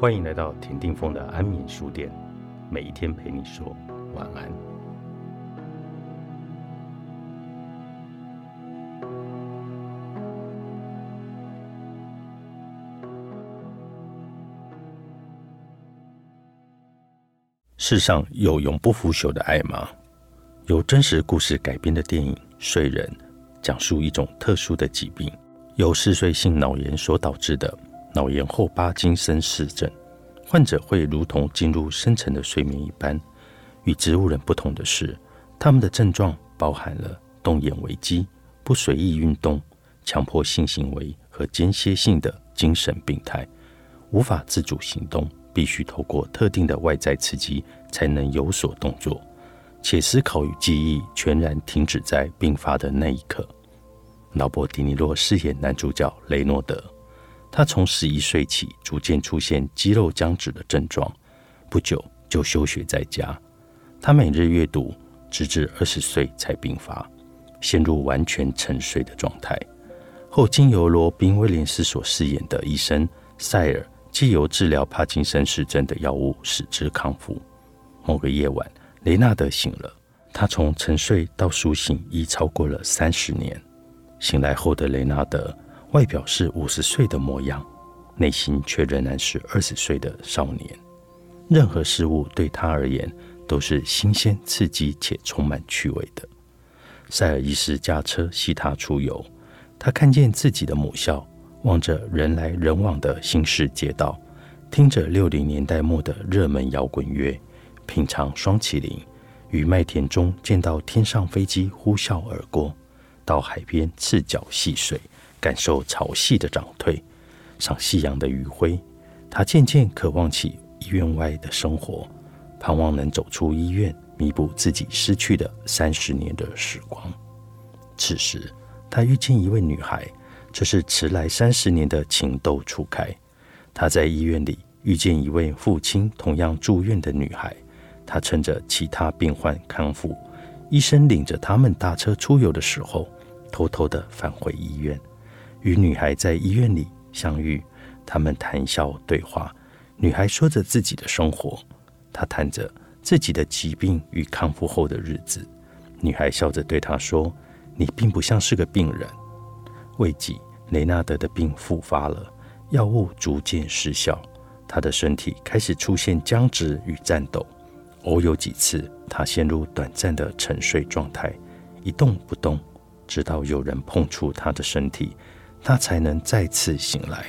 欢迎来到田定峰的安眠书店，每一天陪你说晚安。世上有永不腐朽的爱吗？由真实故事改编的电影《睡人》，讲述一种特殊的疾病，由嗜睡性脑炎所导致的。脑炎后巴金森氏症患者会如同进入深层的睡眠一般。与植物人不同的是，他们的症状包含了动眼危机、不随意运动、强迫性行为和间歇性的精神病态，无法自主行动，必须透过特定的外在刺激才能有所动作，且思考与记忆全然停止在病发的那一刻。劳勃·迪尼洛饰演男主角雷诺德。他从十一岁起逐渐出现肌肉僵直的症状，不久就休学在家。他每日阅读，直至二十岁才病发，陷入完全沉睡的状态。后经由罗宾·威廉斯所饰演的医生塞尔，借由治疗帕金森氏症的药物使之康复。某个夜晚，雷纳德醒了，他从沉睡到苏醒已超过了三十年。醒来后的雷纳德。外表是五十岁的模样，内心却仍然是二十岁的少年。任何事物对他而言都是新鲜、刺激且充满趣味的。塞尔伊斯驾车系他出游，他看见自己的母校，望着人来人往的新市街道，听着六零年代末的热门摇滚乐，品尝双麒麟，与麦田中见到天上飞机呼啸而过，到海边赤脚戏水。感受潮汐的涨退，赏夕阳的余晖。他渐渐渴望起医院外的生活，盼望能走出医院，弥补自己失去的三十年的时光。此时，他遇见一位女孩，这是迟来三十年的情窦初开。他在医院里遇见一位父亲同样住院的女孩，他趁着其他病患康复，医生领着他们搭车出游的时候，偷偷的返回医院。与女孩在医院里相遇，他们谈笑对话。女孩说着自己的生活，他谈着自己的疾病与康复后的日子。女孩笑着对他说：“你并不像是个病人。”未几，雷纳德的病复发了，药物逐渐失效，他的身体开始出现僵直与颤抖。偶有几次，他陷入短暂的沉睡状态，一动不动，直到有人碰触他的身体。他才能再次醒来，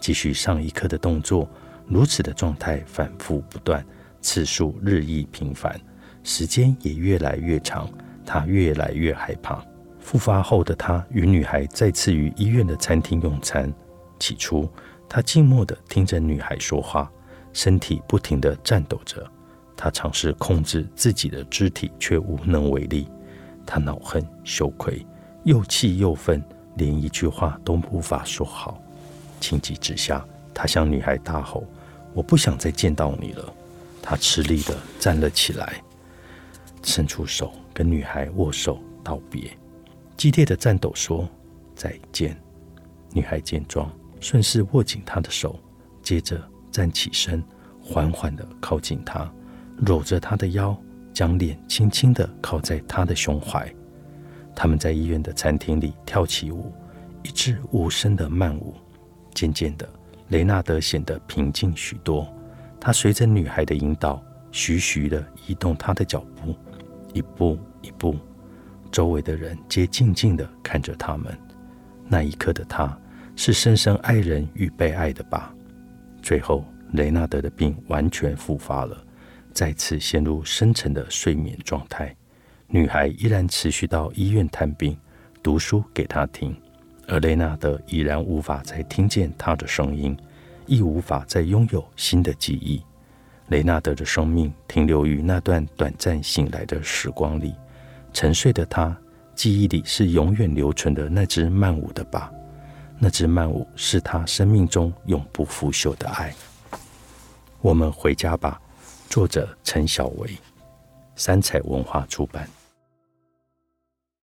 继续上一课的动作。如此的状态反复不断，次数日益频繁，时间也越来越长。他越来越害怕。复发后的他与女孩再次于医院的餐厅用餐。起初，他静默地听着女孩说话，身体不停地颤抖着。他尝试控制自己的肢体，却无能为力。他恼恨、羞愧，又气又愤。连一句话都无法说好，情急之下，他向女孩大吼：“我不想再见到你了！”他吃力地站了起来，伸出手跟女孩握手道别，激烈的颤抖说：“再见。”女孩见状，顺势握紧他的手，接着站起身，缓缓地靠近他，搂着他的腰，将脸轻轻地靠在他的胸怀。他们在医院的餐厅里跳起舞，一支无声的慢舞。渐渐的，雷纳德显得平静许多。他随着女孩的引导，徐徐地移动他的脚步，一步一步。周围的人皆静静地看着他们。那一刻的他，是深深爱人与被爱的吧？最后，雷纳德的病完全复发了，再次陷入深沉的睡眠状态。女孩依然持续到医院探病，读书给他听，而雷纳德依然无法再听见他的声音，亦无法再拥有新的记忆。雷纳德的生命停留于那段短暂醒来的时光里，沉睡的他记忆里是永远留存的那只曼舞的吧？那只曼舞是他生命中永不腐朽的爱。我们回家吧。作者陈小维，三彩文化出版。